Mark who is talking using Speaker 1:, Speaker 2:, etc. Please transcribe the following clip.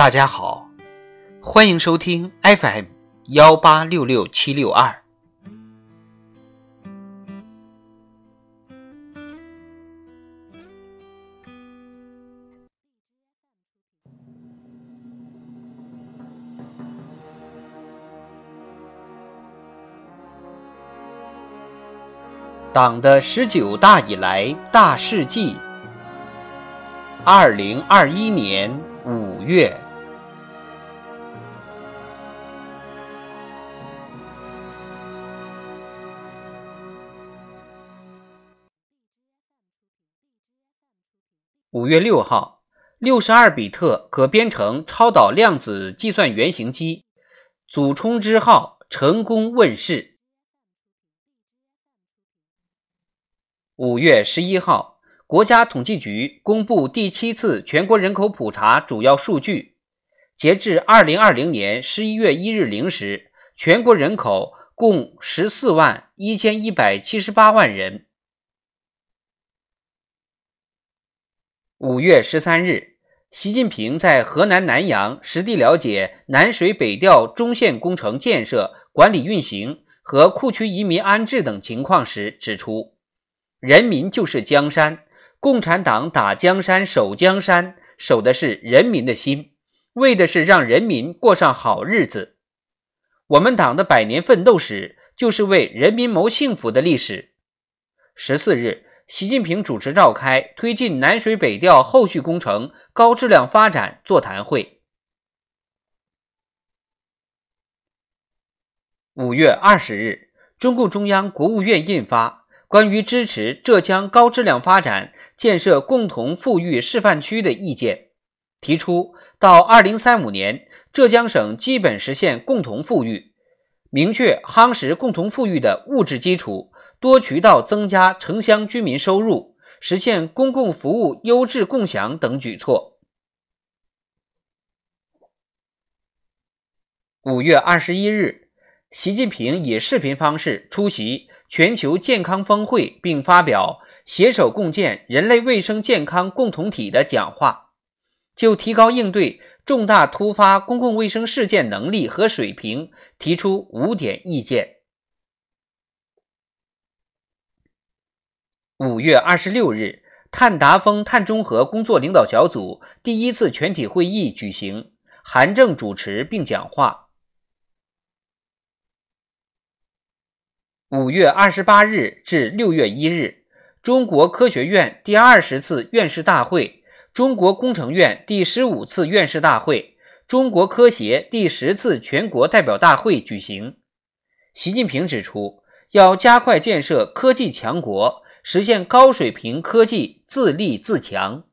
Speaker 1: 大家好，欢迎收听 FM 幺八六六七六二。党的十九大以来大事记。二零二一年五月，五月六号，六十二比特可编程超导量子计算原型机“祖冲之号”成功问世。五月十一号，国家统计局公布第七次全国人口普查主要数据。截至二零二零年十一月一日零时，全国人口共十四万一千一百七十八万人。五月十三日，习近平在河南南阳实地了解南水北调中线工程建设、管理运行和库区移民安置等情况时指出。人民就是江山，共产党打江山、守江山，守的是人民的心，为的是让人民过上好日子。我们党的百年奋斗史，就是为人民谋幸福的历史。十四日，习近平主持召开推进南水北调后续工程高质量发展座谈会。五月二十日，中共中央、国务院印发。关于支持浙江高质量发展、建设共同富裕示范区的意见，提出到二零三五年，浙江省基本实现共同富裕，明确夯实共同富裕的物质基础，多渠道增加城乡居民收入，实现公共服务优质共享等举措。五月二十一日，习近平以视频方式出席。全球健康峰会，并发表“携手共建人类卫生健康共同体”的讲话，就提高应对重大突发公共卫生事件能力和水平提出五点意见。五月二十六日，碳达峰、碳中和工作领导小组第一次全体会议举行，韩正主持并讲话。五月二十八日至六月一日，中国科学院第二十次院士大会、中国工程院第十五次院士大会、中国科协第十次全国代表大会举行。习近平指出，要加快建设科技强国，实现高水平科技自立自强。